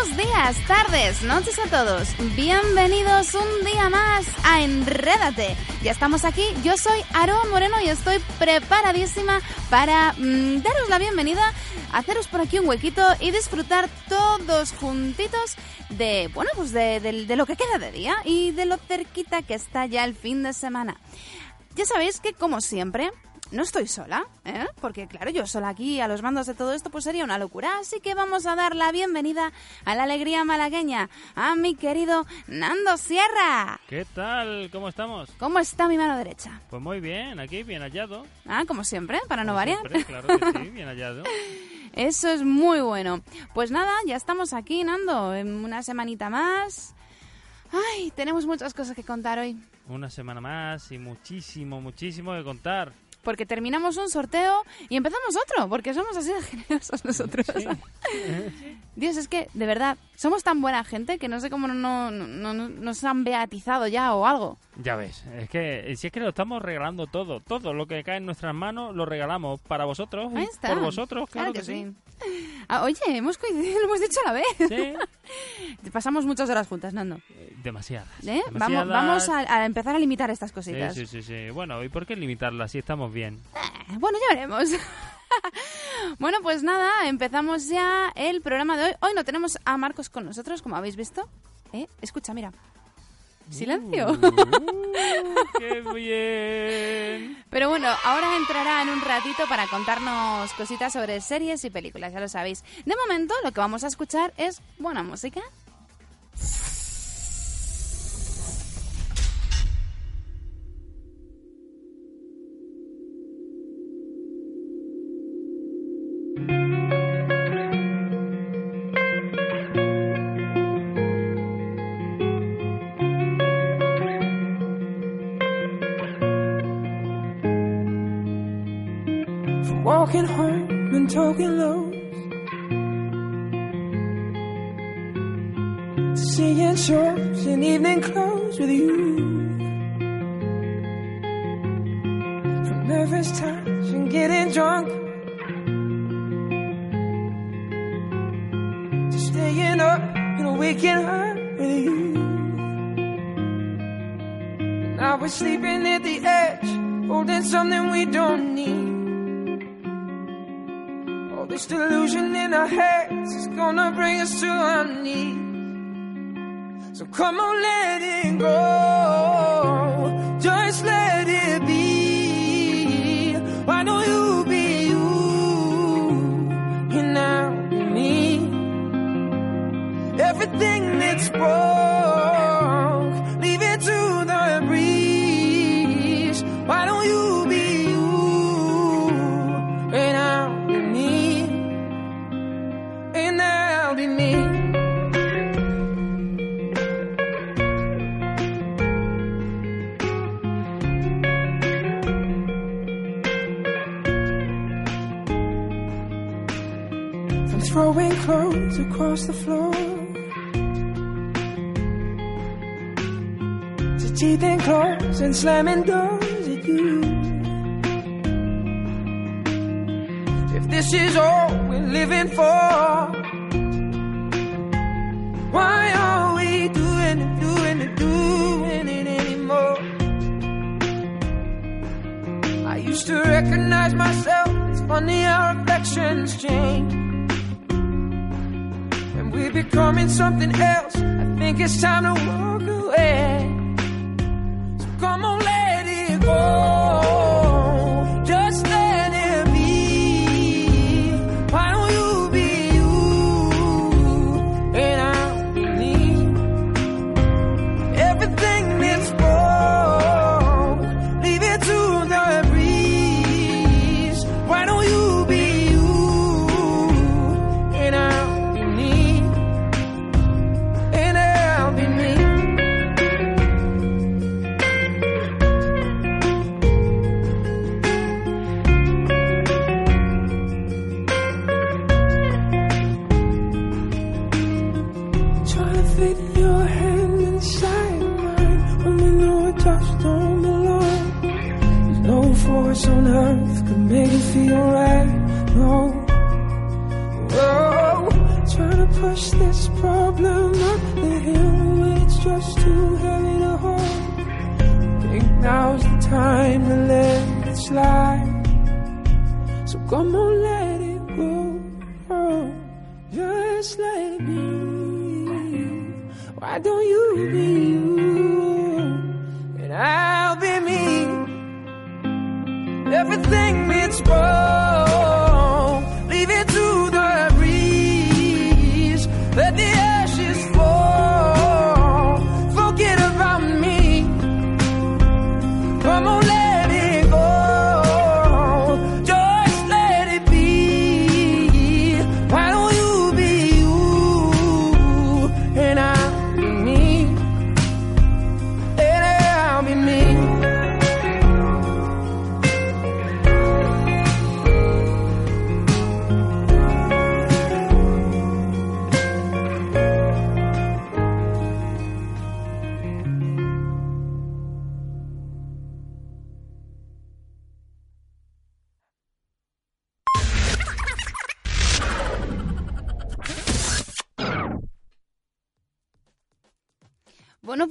Buenos días, tardes, noches a todos. Bienvenidos un día más a Enrédate. Ya estamos aquí, yo soy Aroa Moreno y estoy preparadísima para mm, daros la bienvenida, haceros por aquí un huequito y disfrutar todos juntitos de, bueno, pues de, de- de lo que queda de día y de lo cerquita que está ya el fin de semana. Ya sabéis que, como siempre, no estoy sola, ¿eh? Porque, claro, yo sola aquí a los mandos de todo esto, pues sería una locura. Así que vamos a dar la bienvenida a la alegría malagueña, a mi querido Nando Sierra. ¿Qué tal? ¿Cómo estamos? ¿Cómo está mi mano derecha? Pues muy bien, aquí bien hallado. Ah, como siempre, para no variar. siempre, claro que sí, bien hallado. Eso es muy bueno. Pues nada, ya estamos aquí, Nando, en una semanita más. Ay, tenemos muchas cosas que contar hoy. Una semana más y muchísimo, muchísimo que contar. Porque terminamos un sorteo y empezamos otro, porque somos así de generosos nosotros. Dios, es que, de verdad, somos tan buena gente que no sé cómo no, no- no- no- nos han beatizado ya o algo. Ya ves, es que si es que lo estamos regalando todo, todo lo que cae en nuestras manos lo regalamos para vosotros, y Ahí está. por vosotros, claro, que, sí. Ah, oye, hemos coincidido, lo hemos dicho a la vez. Sí, Pasamos muchas horas juntas, Nando. eh, demasiadas. ¿Eh? Vamos, demasiadas. vamos a, a empezar a limitar estas cositas. sí, sí, sí. Bueno, ¿y por qué limitarla si estamos bien? Eh, Bueno, ya veremos. bueno, pues nada, empezamos ya el programa de hoy. Hoy no tenemos a Marcos con nosotros, como habéis visto. ¿Eh? Escucha, mira. Silencio. Uh, ¡Qué bien! Pero bueno, ahora entrará en un ratito para contarnos cositas sobre series y películas, ya lo sabéis. De momento, lo que vamos a escuchar es buena música. Across the floor to teeth and claws and slamming doors at you. If this is all we're living for, why are we doing it, doing it, doing it anymore? I used to recognize myself. It's funny how reflections change. We're becoming something else. I think it's time to walk away. So come on, let it go. Try your hand inside mine. When we know a touch don't belong. There's no force on earth could make it feel right. No. Whoa. Trying to push this problem up the hill. It's just too heavy to hold. Think now's the time to let it slide. So come on, let Why don't you be you? And I'll be me. Everything wrong,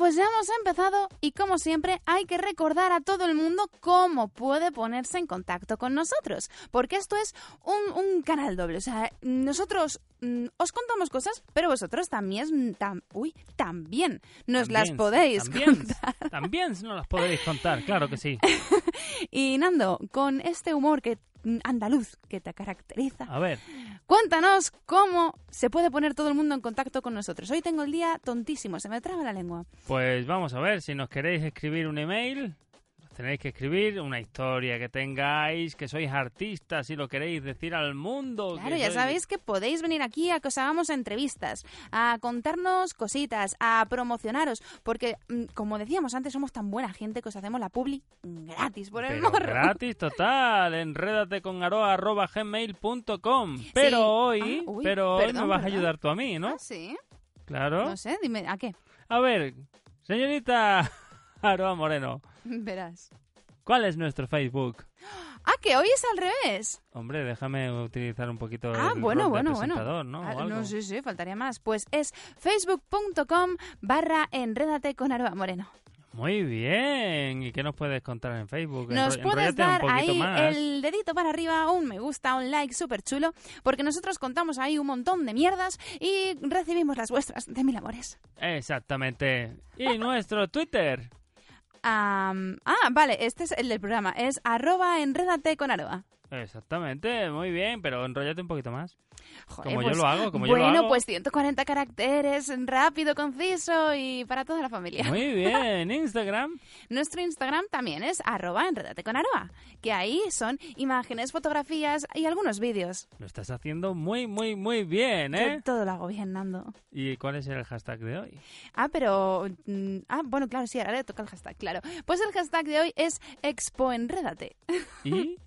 pues ya hemos empezado y como siempre hay que recordar a todo el mundo cómo puede ponerse en contacto con nosotros, porque esto es un, un canal doble, o sea, nosotros mm, os contamos cosas, pero vosotros también, tam- uy, también nos las podéis también, contar. También nos las podéis contar, claro que sí. Y Nando, con este humor que andaluz que te caracteriza, A ver, cuéntanos cómo se puede poner todo el mundo en contacto con nosotros. Hoy tengo el día tontísimo, se me traba la lengua. pues vamos a ver, si nos queréis escribir un email, tenéis que escribir una historia que tengáis, que sois artistas y lo queréis decir al mundo. Claro, ya sois- sabéis que podéis venir aquí a que os hagamos entrevistas, a contarnos cositas, a promocionaros, porque, mm, como decíamos antes, somos tan buena gente que os hacemos la publi gratis por el Pero morro. gratis total, enrédate con gmail.com. Pero hoy, Ah, uy, pero hoy me vas a ayudar tú a mí, ¿no? Ah, sí, Claro. no sé, dime, ¿a qué? A ver, señorita Aroa Moreno, Verás. ¿cuál es nuestro Facebook? Ah, que hoy es al revés. Hombre, déjame utilizar un poquito Ah, el bueno, bueno, bueno. ¿no? Ah, no, sí, sí, faltaría más. Pues es facebook.com barra enrédate con Aroa Moreno. Muy bien. ¿Y qué nos puedes contar en Facebook? Nos Enro- puedes dar ahí más. el dedito para arriba, un me gusta, un like súper chulo, porque nosotros contamos ahí un montón de mierdas y recibimos las vuestras de mil amores. Exactamente. Y nuestro Twitter. Am, ah, vale, este es el del programa, es arroba enrédate con aroa. Exactamente, muy bien, pero enrollate un poquito más. Joder, Como yo pues, lo hago, como yo lo bueno, hago. pues 140 caracteres, rápido, conciso y para toda la familia. Muy bien, Instagram. Nuestro Instagram también es arroba con aroa, que ahí son imágenes, fotografías y algunos vídeos. Lo estás haciendo muy, muy, muy bien, Yo ¿eh? todo lo hago bien, Nando. ¿Y cuál es el hashtag de hoy? Ah, pero... mm, ah, bueno, claro, sí, ahora le toca el hashtag, claro. Pues el hashtag de hoy es expoenrédate. ¿Y?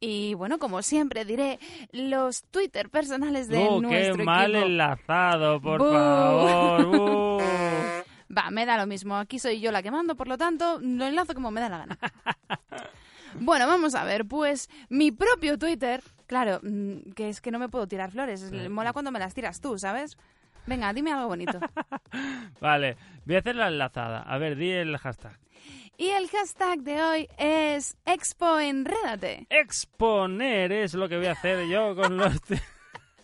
Y bueno, como siempre diré los Twitter personales de ¡Oh, qué nuestro mal equipo. enlazado, por Bú. favor! ¡Bú! Va, me da lo mismo. Aquí soy yo la que mando, por lo tanto, lo enlazo como me da la gana. bueno, vamos a ver. Pues mi propio Twitter, claro, mm, que es que no me puedo tirar flores. es- Mola cuando me las tiras tú, ¿sabes? Venga, dime algo bonito. Vale, voy a hacer la enlazada. A ver, di el hashtag. Y el hashtag de hoy es expoenrédate. Exponer es lo que voy a hacer yo con los...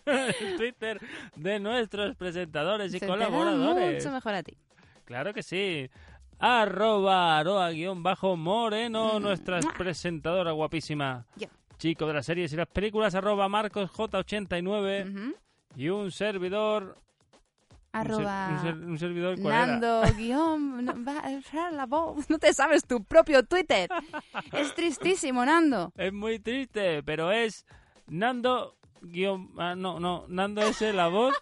Twitter de nuestros presentadores y Se colaboradores. mucho mejor a ti. Claro que sí. Arroba aroa guion bajo Mm. moreno, nuestra presentadora guapísima. Chico de las series y las películas, arroba marcos j89 Ujú. y un servidor... un ser- Arroba Un, ser- un servidor ¿cuál era? Nando guion no, va a la voz. No te sabes tu propio Twitter. Es tristísimo, Nando. Es muy triste, pero es Nando guion... ah, no, no, Nando S la voz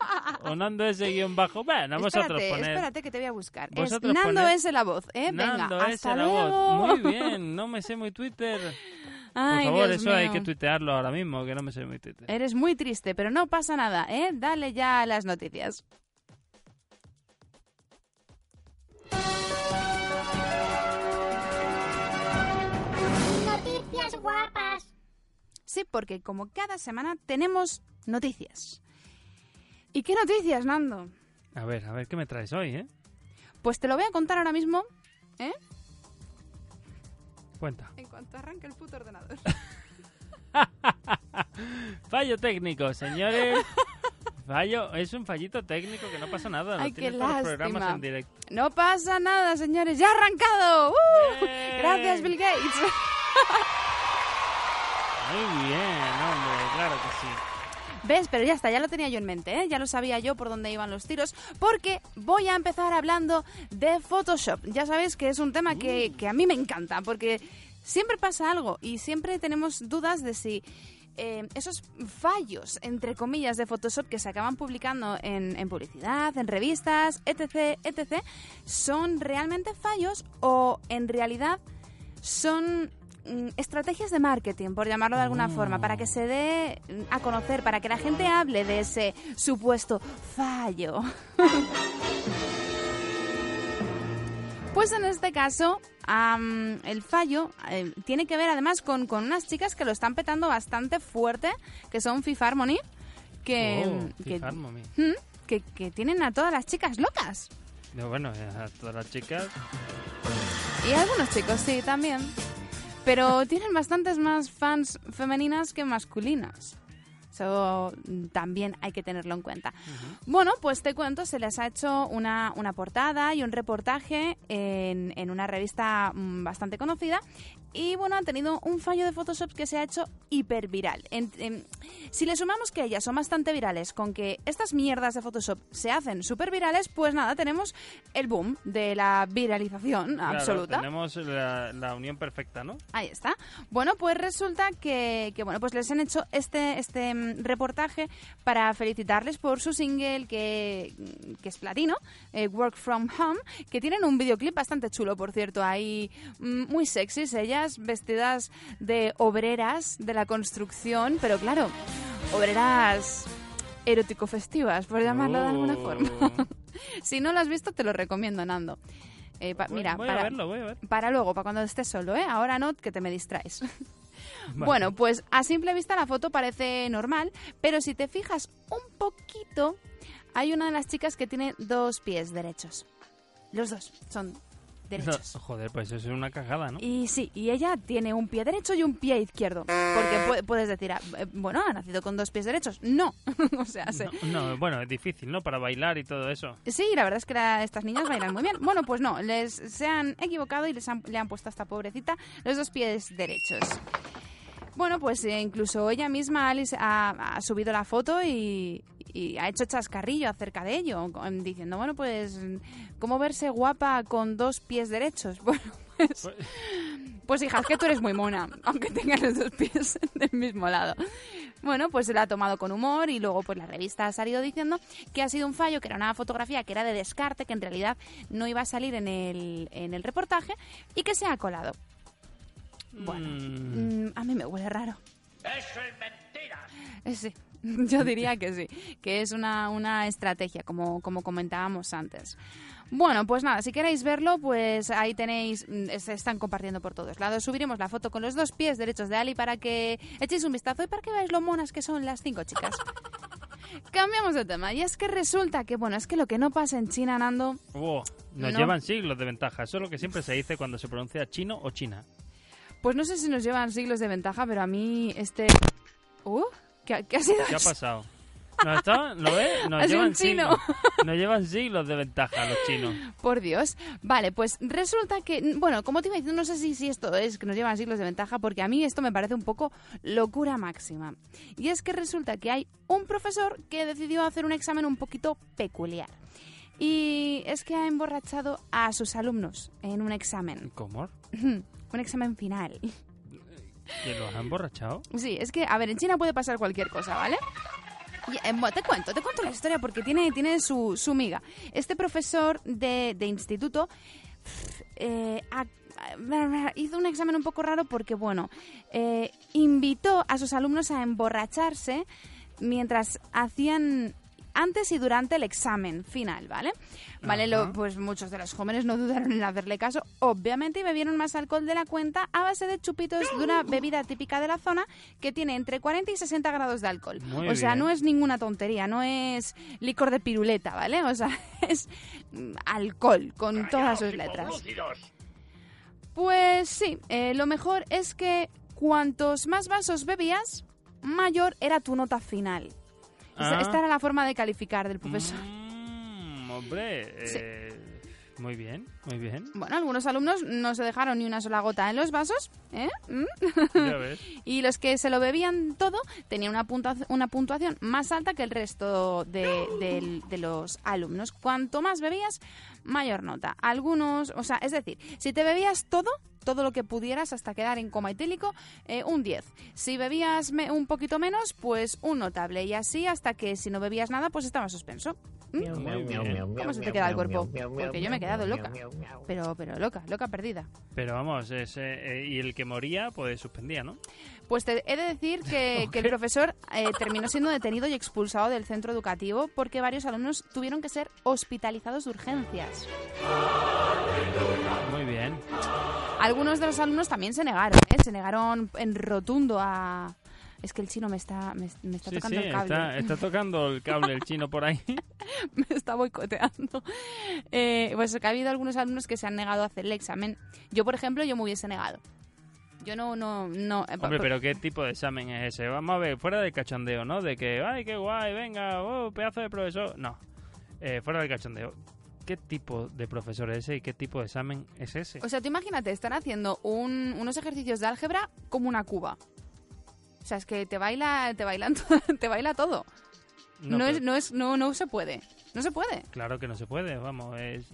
o Nando S guion bajo. Bueno, vosotros espérate, poner... espérate que te voy a buscar. Es Vosotros Nando poned- es la voz, ¿eh? Venga, Nando S hasta la luego. voz. Muy bien, no me sé muy Twitter. Por favor, Dios eso hay que tuitearlo ahora mismo, que no me sé muy Twitter. Eres muy triste, pero no pasa nada, ¿eh? Dale ya a las noticias. Noticias guapas. Sí, porque como cada semana tenemos noticias. ¿Y qué noticias, Nando? A ver, a ver qué me traes hoy, ¿eh? Pues te lo voy a contar ahora mismo, ¿eh? Cuenta. En cuanto arranque el puto ordenador. Fallo técnico, señores. Fallo, es un fallito técnico que no pasa nada. Ay, qué los lástima. programas en directo. No pasa nada, señores. ¡Ya ha arrancado! ¡Uh! Gracias, Bill Gates. Muy bien, hombre, claro que sí. ¿Ves? Pero ya está, ya lo tenía yo en mente, ¿eh? Ya lo sabía yo por dónde iban los tiros, porque voy a empezar hablando de Photoshop. Ya sabéis que es un tema que, que a mí me encanta, porque siempre pasa algo y siempre tenemos dudas de si eh, esos fallos, entre comillas, de Photoshop que se acaban publicando en, publicidad, en revistas, etc., etc., son realmente fallos o en realidad son mm, estrategias de marketing, por llamarlo de alguna forma, para que se dé a conocer, para que la gente hable de ese supuesto fallo. Pues en este caso, am, el fallo eh, tiene que ver además con, con unas chicas que lo están petando bastante fuerte, que son Fifth Harmony, que, Oh, que, Harmony. mm, que, que tienen a todas las chicas locas. No, Bueno, a todas las chicas. Y algunos chicos, sí, también. Pero tienen bastantes más fans femeninas que masculinas. Eso también hay que tenerlo en cuenta. Bueno, pues te cuento, se les ha hecho una, una portada y un reportaje en, en una revista mm, bastante conocida. Y bueno, han tenido un fallo de Photoshop que se ha hecho hiperviral. En- en- si le sumamos que ellas son bastante virales con que estas mierdas de Photoshop se hacen súper virales, pues nada, tenemos el boom de la viralización Claro, absoluta. tenemos la, la unión perfecta, ¿no? Ahí está. Bueno, pues resulta que, que, bueno, pues les han hecho este, este mm, reportaje para felicitarles por su single que, que es platino, eh, Work From Home, que tienen un videoclip bastante chulo, por cierto, ahí mm, muy sexys, ellas vestidas de obreras de la construcción, pero claro, obreras erótico-festivas, por llamarlo de alguna Oh. forma. si no lo has visto, te lo recomiendo, Nando. Eh, pa- Voy- mira, voy para, a verlo, voy a ver. para luego, para cuando estés solo, ¿eh? Ahora no, que te me distraes. Vale. Bueno, pues a simple vista la foto parece normal, pero si te fijas un poquito, hay una de las chicas que tiene dos pies derechos. Los dos son derechos. No, joder, pues eso es una cagada, ¿no? Y sí, y ella tiene un pie derecho y un pie izquierdo. Porque pu- puedes decir, ah, eh, bueno, ha nacido con dos pies derechos. No, o sea, se- No, no, bueno, es difícil, ¿no? Para bailar y todo eso. Sí, la verdad es que la- estas niñas bailan muy bien. Bueno, pues no, les se han equivocado y les han- le han puesto a esta pobrecita los dos pies derechos. Bueno, pues eh, incluso ella misma, Alice, ha, ha subido la foto y, y ha hecho chascarrillo acerca de ello, diciendo, bueno, pues, ¿cómo verse guapa con dos pies derechos? Bueno, pues, Pues- hija, es que tú eres muy mona, aunque tengas los dos pies del mismo lado. Bueno, pues se la ha tomado con humor y luego pues la revista ha salido diciendo que ha sido un fallo, que era una fotografía que era de descarte, que en realidad no iba a salir en el, en el reportaje y que se ha colado. Bueno, Mm, mm, a mí me huele raro. ¡Eso es mentira! Sí, yo diría que sí, que es una, una estrategia, como, como comentábamos antes. Bueno, pues nada, si queréis verlo, pues ahí tenéis, mm, se están compartiendo por todos lados. Subiremos la foto con los dos pies derechos de Ali para que echéis un vistazo y para que veáis lo monas que son las cinco chicas. Cambiamos de tema, y es que resulta que, bueno, es que lo que no pasa en China, Nando, oh, nos No. llevan siglos de ventaja. Eso es lo que siempre se dice cuando se pronuncia chino o china. pues no sé si nos llevan siglos de ventaja, pero a mí este... Uh, ¿qué, qué ha sido ¿Qué ha eso? pasado? ¿No está? ¿Lo ves? Nos llevan chino. siglos. Nos llevan siglos de ventaja los chinos. Por Dios. Vale, pues resulta que, bueno, como te iba diciendo, no sé si, si esto es que nos llevan siglos de ventaja, porque a mí esto me parece un poco locura máxima. Y es que resulta que hay un profesor que decidió hacer un examen un poquito peculiar. Y es que ha emborrachado a sus alumnos en un examen. ¿Cómo? un examen final. ¿Que los ha emborrachado? Sí, es que, a ver, en China puede pasar cualquier cosa, ¿vale? Y, eh, te cuento, te cuento la historia porque tiene, tiene su, su miga. Este profesor de, de instituto eh, hizo un examen un poco raro porque, bueno, eh, invitó a sus alumnos a emborracharse mientras hacían antes y durante el examen final, ¿vale? Vale, lo- pues muchos de los jóvenes no dudaron en hacerle caso, obviamente, y bebieron más alcohol de la cuenta a base de chupitos de una bebida típica de la zona que tiene entre 40 y 60 grados de alcohol. Muy o sea, bien. no es ninguna tontería, no es licor de piruleta, ¿vale? O sea, es mm, alcohol con todas sus letras. Pues sí, eh, lo mejor es que cuantos más vasos bebías, mayor era tu nota final. Esa- Ah. Esta era la forma de calificar del profesor. Mm, hombre, eh, muy bien, muy bien. Bueno, algunos alumnos no se dejaron ni una sola gota en los vasos, ¿eh? ¿Mm? Ya ves. Y los que se lo bebían todo tenían una, puntua- una puntuación más alta que el resto de, de los alumnos. Cuanto más bebías, mayor nota. Algunos, o sea, es decir, si te bebías todo, todo lo que pudieras hasta quedar en coma etílico, eh, un 10. Si bebías me- un poquito menos, pues un notable. Y así hasta que si no bebías nada, pues estaba suspenso. ¿Mm? ¿Cómo se te queda el cuerpo? Porque yo me he quedado loca. Pero, pero loca, loca perdida. Pero vamos, ese, eh, y el que moría, pues suspendía, ¿no? Pues te he de decir que, que el profesor eh, terminó siendo detenido y expulsado del centro educativo porque varios alumnos tuvieron que ser hospitalizados de urgencias. Muy bien. Algunos de los alumnos también se negaron, ¿eh? se negaron en rotundo a... Es que el chino me está, me, me está Sí, tocando sí, el cable. está, está tocando el cable el chino por ahí. me está boicoteando. Eh, pues que ha habido algunos alumnos que se han negado a hacer el examen. Yo, por ejemplo, yo me hubiese negado. Yo no, no, no. eh, Hombre, pero ¿qué tipo de examen es ese? Vamos a ver, fuera del cachondeo, ¿no? De que, ay, qué guay, venga, oh, pedazo de profesor. No, Eh, fuera del cachondeo. ¿Qué tipo de profesor es ese y qué tipo de examen es ese? O sea, tú imagínate, están haciendo un- unos ejercicios de álgebra como una cuba. O sea, es que te baila, te bailan, te baila todo. No, pero es, no es, no, no se puede. No se puede. Claro que no se puede, vamos, es...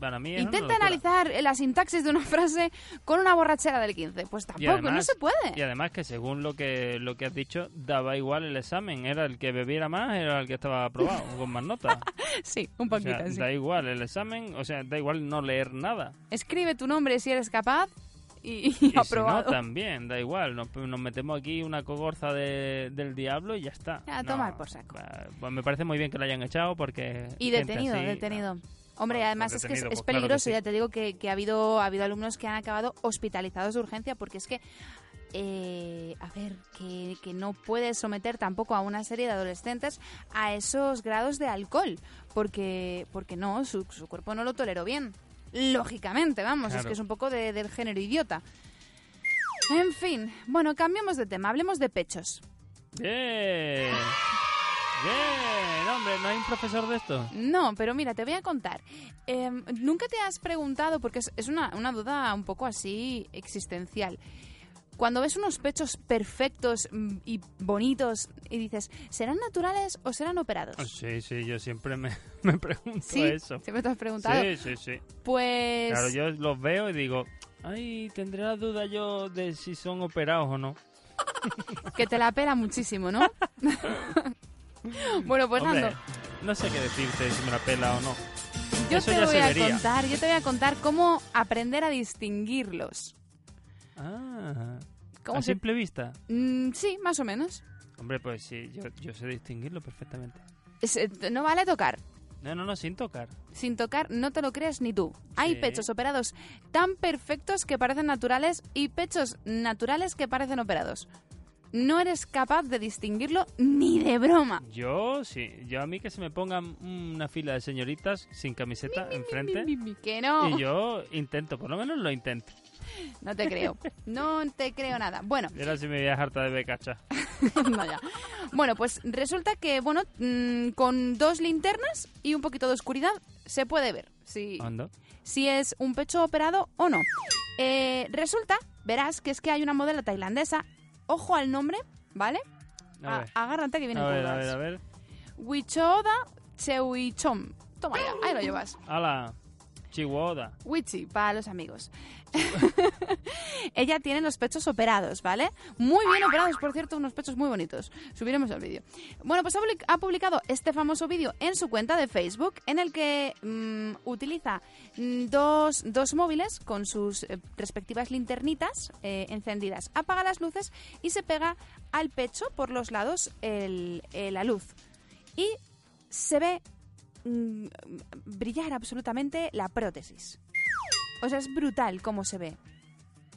Para mí Intenta analizar la sintaxis de una frase con una borrachera del 15. Pues tampoco, no se puede. Y además que según lo que lo que has dicho, daba igual el examen. Era el que bebiera más, era el que estaba aprobado, con más notas. Sí, un O poquito. sea, sí. da igual el examen, o sea, da igual no leer nada. Escribe tu nombre si eres capaz y, y Y si no, también, da igual. Nos, nos metemos aquí una cogorza de- del diablo y ya está. A No, tomar por saco. Pues me parece muy bien que lo hayan echado porque... Y detenido, así, detenido. no. Hombre, No, además pues es que es, pues claro que peligroso, sí. ya te digo que, que ha, habido, ha habido alumnos que han acabado hospitalizados de urgencia porque es que, eh, a ver, que, que no puedes someter tampoco a una serie de adolescentes a esos grados de alcohol, porque, porque no, su, su cuerpo no lo toleró bien. Lógicamente, vamos, es que es un poco de- del género idiota. En fin, bueno, cambiemos de tema, hablemos de pechos. ¡Bien! ¡Bien! Hombre, ¿no hay un profesor de esto? No, pero mira, te voy a contar. Em, Nunca te has preguntado, porque es, es una, una duda un poco así existencial. Cuando ves unos pechos perfectos mm, y bonitos y dices, ¿serán naturales o serán operados? Sí, sí, yo siempre me, me pregunto Sí, eso. siempre te has preguntado. Sí, sí, sí. Pues Claro, yo los veo y digo, ay, tendré la duda yo de si son operados o no. que te la pela muchísimo, ¿no? bueno, pues Hombre, Nando, no sé qué decirte si me la pela o no. yo eso te voy a vería. contar, yo te voy a contar cómo aprender a distinguirlos. Ah, ¿Cómo a se- simple vista. Mm, sí, más o menos. Hombre, pues sí, yo, yo sé distinguirlo perfectamente. Es- eh, no vale tocar. No, no, no, sin tocar. sin tocar, no te lo crees ni tú. Hay pechos operados tan perfectos que parecen naturales y pechos naturales que parecen operados. No eres capaz de distinguirlo ni de broma. Yo, sí, yo a mí que se me pongan una fila de señoritas sin camiseta enfrente. Mi, mi, mi, Que no, Y yo intento, por lo menos lo intento. No te creo. No te creo nada. Bueno, Y ahora sí me voy a harta de becacha. Vaya. Bueno, pues resulta que, bueno, mm, con dos linternas y un poquito de oscuridad se puede ver si, si es un pecho operado o no. Eh, resulta, verás, que es que hay una modelo tailandesa, ojo al nombre, ¿vale? A A- ver. agárrate que vienen A ver, a ver, a ver. Wichoda Cheuichom. Toma ya, ahí lo llevas. ¡Hala! Chihuahua. Wichi, para los amigos. Ella tiene los pechos operados, ¿vale? Muy bien operados, por cierto, unos pechos muy bonitos. Subiremos el vídeo. Bueno, pues ha public- ha publicado este famoso vídeo en su cuenta de Facebook, en el que mm, utiliza mm, dos, dos móviles con sus eh, respectivas linternitas eh, encendidas. Apaga las luces y se pega al pecho por los lados eh, la luz. Y se ve mm, brillar absolutamente la prótesis. O sea, es brutal cómo se ve.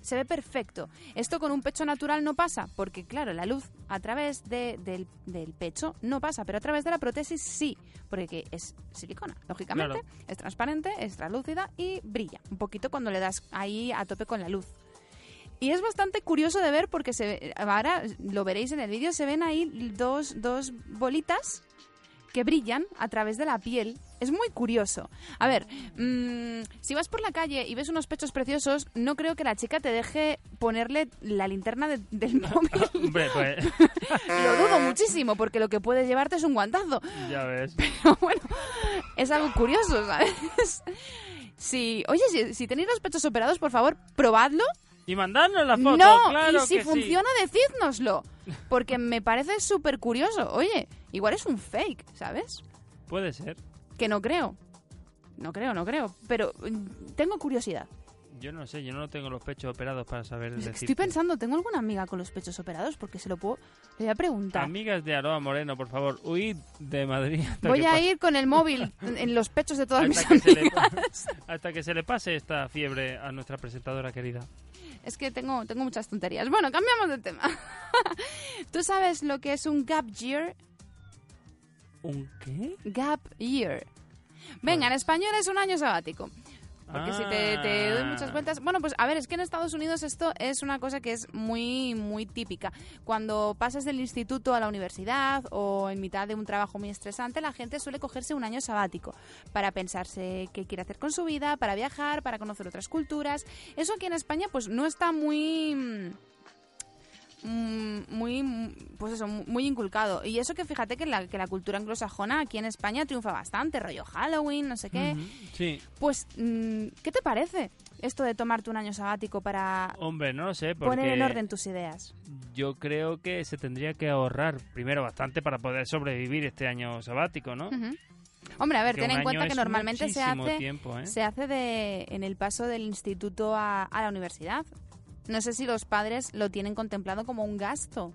Se ve perfecto. Esto con un pecho natural no pasa, porque claro, la luz a través de- del, del pecho no pasa, pero a través de la prótesis sí, porque es silicona, lógicamente, Claro. es transparente, es translúcida y brilla un poquito cuando le das ahí a tope con la luz. Y es bastante curioso de ver porque se ahora lo veréis en el vídeo, se ven ahí dos, dos bolitas que brillan a través de la piel. Es muy curioso. A ver, mm, si vas por la calle y ves unos pechos preciosos, no creo que la chica te deje ponerle la linterna de- del móvil. Hombre, pues Lo dudo muchísimo, porque lo que puede llevarte es un guantazo. ya ves. Pero bueno, es algo curioso, ¿sabes? Si, oye, si, si tenéis los pechos operados, por favor, probadlo. Y mandadnos la foto, no, claro y si que sí. funciona, decídnoslo. Porque me parece súper curioso. Oye, igual es un fake, ¿sabes? Puede ser. Que no creo. No creo, no creo. Pero mm, tengo curiosidad. Yo no sé, yo no tengo los pechos operados para saber decirte. Estoy pensando, ¿tengo alguna amiga con los pechos operados? Porque se lo puedo... Le voy a preguntar. Amigas de Aroa Moreno, por favor, huid de Madrid. Voy a ir con el móvil en los pechos de todas mis hasta que, se le, amigas. hasta que se le pase esta fiebre a nuestra presentadora querida. Es que tengo, tengo muchas tonterías. Bueno, cambiamos de tema. ¿Tú sabes lo que es un gap year? ¿Un qué? Gap year. Venga, en español es un año sabático. Porque si te, te doy muchas Ah. vueltas... Bueno, pues a ver, es que en Estados Unidos esto es una cosa que es muy, muy típica. Cuando pasas del instituto a la universidad o en mitad de un trabajo muy estresante, la gente suele cogerse un año sabático para pensarse qué quiere hacer con su vida, para viajar, para conocer otras culturas. Eso aquí en España pues no está muy... mm, muy mm, pues eso muy inculcado y eso que fíjate que la, que la cultura anglosajona aquí en España triunfa bastante rollo Halloween no sé qué Ujú, Sí, pues, mm, ¿qué te parece esto de tomarte un año sabático para hombre, no lo sé, poner en orden tus ideas? yo creo que se tendría que ahorrar primero bastante para poder sobrevivir este año sabático, ¿no? Hombre, a ver, ten en cuenta que normalmente se hace, tiempo, ¿eh? se hace de, en el paso del instituto a, a la universidad. No sé si los padres lo tienen contemplado como un gasto.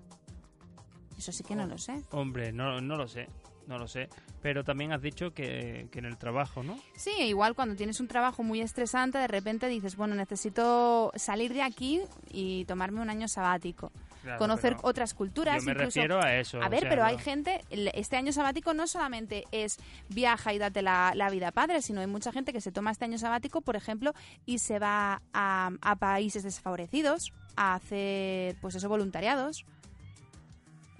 Eso sí que no lo sé. Hombre, no, no lo sé, no lo sé. Pero también has dicho que, que en el trabajo, ¿no? Sí, igual cuando tienes un trabajo muy estresante, de repente dices, bueno, necesito salir de aquí y tomarme un año sabático. Claro, conocer otras culturas. Yo me incluso... refiero a eso. A o ver, sea, pero no- hay gente, este año sabático no solamente es viaja y date la, la vida padre, sino hay mucha gente que se toma este año sabático, por ejemplo, y se va a, a países desfavorecidos a hacer, pues eso, voluntariados.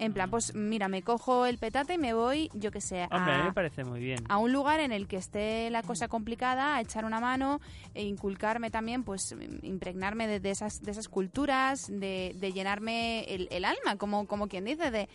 En plan, pues mira, me cojo el petate y me voy, yo que sé, Hombre, a mí a, me parece muy bien. a un lugar en el que esté la cosa complicada, a echar una mano e inculcarme también, pues impregnarme de, de esas, de esas culturas, de, de llenarme el, el alma, como, como quien dice, de,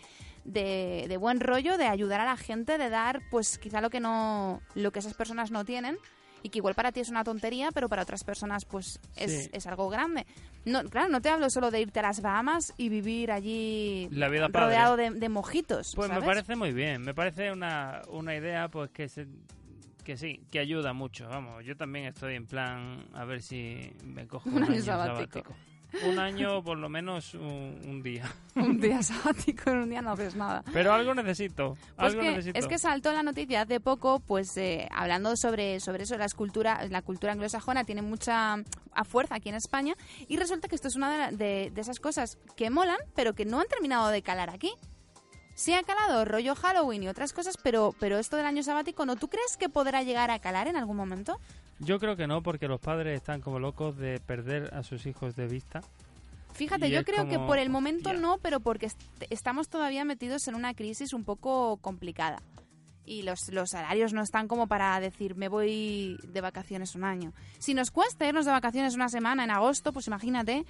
de, de buen rollo, de ayudar a la gente, de dar, pues quizá lo que no, lo que esas personas no tienen y que igual para ti es una tontería, pero para otras personas pues es, Sí. es algo grande. No, claro, no te hablo solo de irte a las Bahamas y vivir allí La vida rodeado de, de mojitos. Pues me parece muy bien, me parece una, una idea pues que se, que sí, que ayuda mucho, vamos, yo también estoy en plan a ver si me cojo un, Un año año sabático. sabático. Un año, por lo menos un, un día. un día sabático, en un día no haces nada. Pero algo necesito, Pues algo que- necesito. es que saltó la noticia hace poco, pues eh, hablando sobre, sobre eso, las cultura, la cultura anglosajona tiene mucha a fuerza aquí en España y resulta que esto es una de, la- de- de esas cosas que molan, pero que no han terminado de calar aquí. Sí ha calado rollo Halloween y otras cosas, pero, pero esto del año sabático, ¿no? ¿Tú crees que podrá llegar a calar en algún momento? Yo creo que no, porque los padres están como locos de perder a sus hijos de vista. Fíjate, yo creo que por el momento hostia. no, pero porque est- estamos todavía metidos en una crisis un poco complicada. Y los, los salarios no están como para decir, me voy de vacaciones un año. Si nos cuesta irnos de vacaciones una semana en agosto, pues imagínate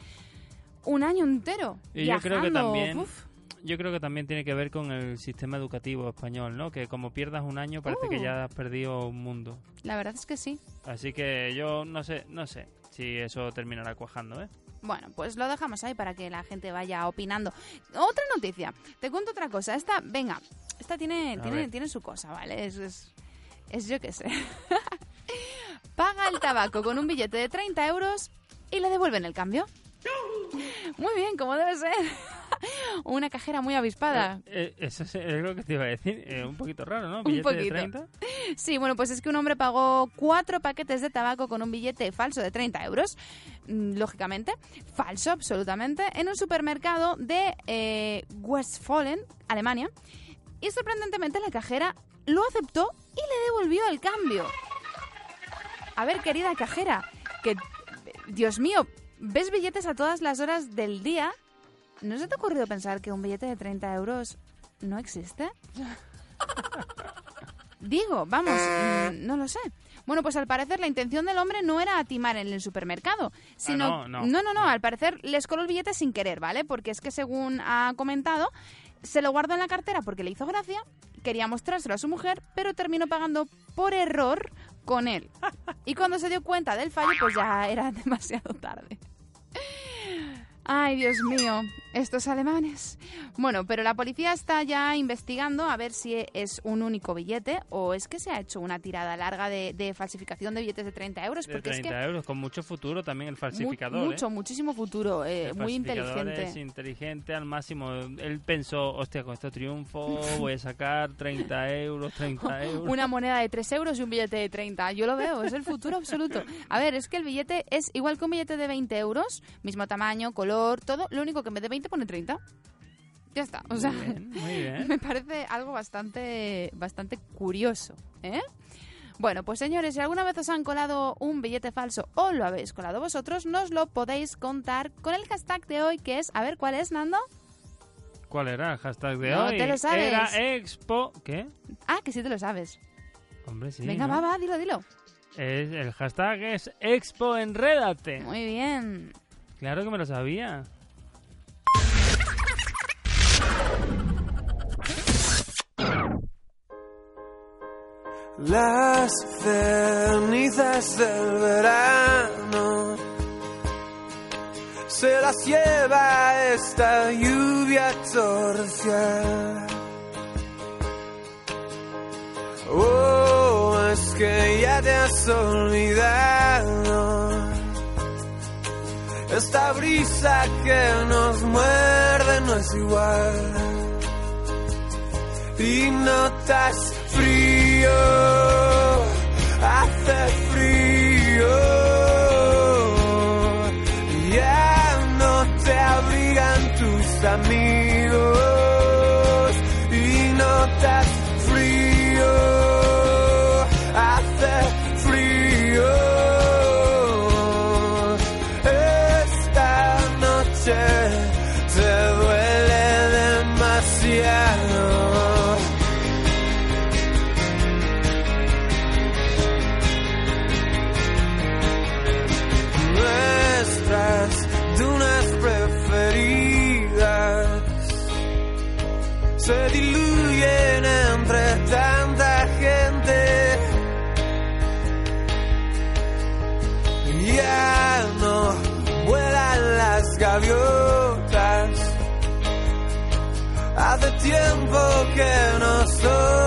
un año entero. Y yo creo que viajando, también, uf. Yo creo que también tiene que ver con el sistema educativo español, ¿no? Que como pierdas un año parece que Uh. ya has perdido un mundo. La verdad es que sí. Así que yo no sé, no sé si eso terminará cuajando, ¿eh? Bueno, pues lo dejamos ahí para que la gente vaya opinando. Otra noticia. Te cuento otra cosa. Esta, venga, esta tiene, A tiene, ver. tiene su cosa, ¿vale? Es, es, es yo qué sé. Paga el tabaco con un billete de 30 euros y le devuelven el cambio. Muy bien, como debe ser. Una cajera muy avispada. Eh, eh, eso es, es lo que te iba a decir. eh, un poquito raro, ¿no? Un Billete de poquito. 30. Sí, bueno, pues es que un hombre pagó cuatro paquetes de tabaco con un billete falso de 30 euros, mm, lógicamente, falso absolutamente, en un supermercado de eh, Westfalen, Alemania. Y sorprendentemente la cajera lo aceptó y le devolvió el cambio. A ver, querida cajera, que, Dios mío, ves billetes a todas las horas del día. ¿No se te ha ocurrido pensar que un billete de 30 euros no existe? Digo, vamos, mm, no lo sé. Bueno, pues al parecer la intención del hombre no era timar en el supermercado, sino... Ah, no, no. no, no, no, al parecer les coló el billete sin querer, ¿vale? Porque es que según ha comentado, se lo guardó en la cartera porque le hizo gracia, quería mostrárselo a su mujer, pero terminó pagando por error con él. Y cuando se dio cuenta del fallo, pues ya era demasiado tarde. Ay, Dios mío, estos alemanes. Bueno, pero la policía está ya investigando a ver si es un único billete o es que se ha hecho una tirada larga de, de falsificación de billetes de 30 euros. De Porque 30 es que euros, con mucho futuro también el mu- falsificador. mucho, ¿eh? muchísimo futuro, eh, El muy inteligente. Es inteligente al máximo. Él pensó, hostia, con este triunfo voy a sacar 30 euros, 30 euros. Una moneda de 3 euros y un billete de 30. Yo lo veo, es el futuro absoluto. A ver, es que el billete es igual que un billete de 20 euros, mismo tamaño, color, todo. Lo único que en vez de 20 pone 30. Ya está. O sea, Muy bien, muy bien. me parece algo bastante, bastante curioso. ¿eh? Bueno, pues señores, si alguna vez os han colado un billete falso o lo habéis colado vosotros, nos lo podéis contar con el hashtag de hoy, que es, a ver, ¿cuál es, Nando? ¿Cuál era el hashtag de No hoy? te lo sabes. Era Expo... ¿Qué? Ah, que sí te lo sabes. Hombre, sí. Venga, ¿no? va, va, dilo, dilo. Es- el hashtag es Expo Enrédate. Muy bien. Claro que me lo sabía. Las cenizas del verano se las lleva esta lluvia torcial. Oh, es que ya te has olvidado. Esta brisa que nos muerde no es igual y notas frío, hace frío. Ya no te abrigan tus amigos se diluyen entre tanta gente. Ya no vuelan las gaviotas. Hace tiempo que nos olvidaron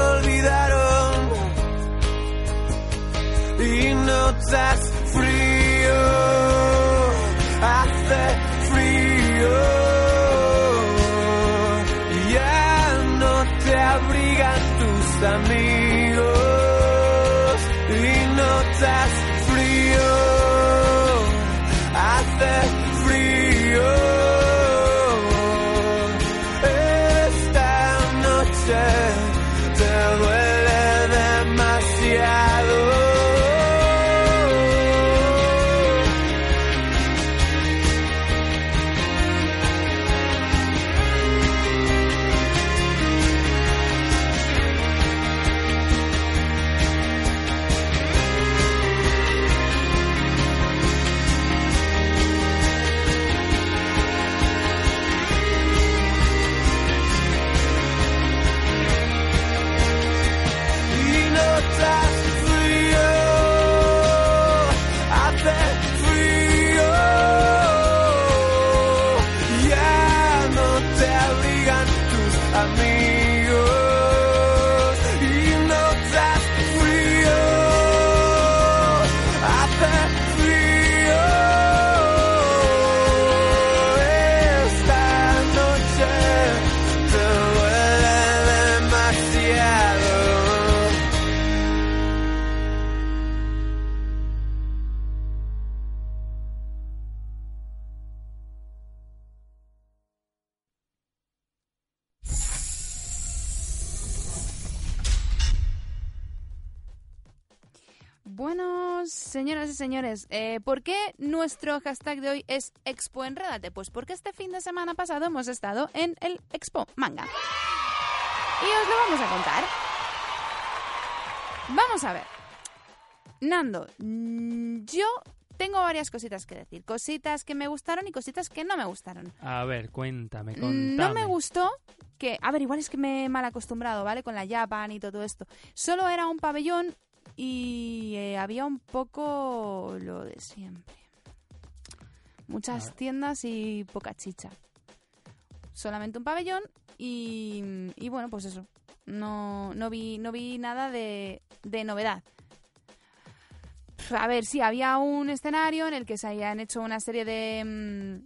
Bueno, señoras y señores, eh, ¿por qué nuestro hashtag de hoy es Expo Enrédate? Pues porque este fin de semana pasado hemos estado en el Expo Manga. Y os lo vamos a contar. Vamos a ver. Nando, mm, yo tengo varias cositas que decir. Cositas que me gustaron y cositas que no me gustaron. A ver, cuéntame, Mm, contame. No me gustó que, a ver, igual es que me he mal acostumbrado, ¿vale? Con la Japan y todo esto. Solo era un pabellón y eh, había un poco lo de siempre. Muchas ver. tiendas y poca chicha. Solamente un pabellón y, y bueno, pues eso. No, no, vi, no vi nada de, de novedad. A ver, sí, había un escenario en el que se habían hecho una serie de...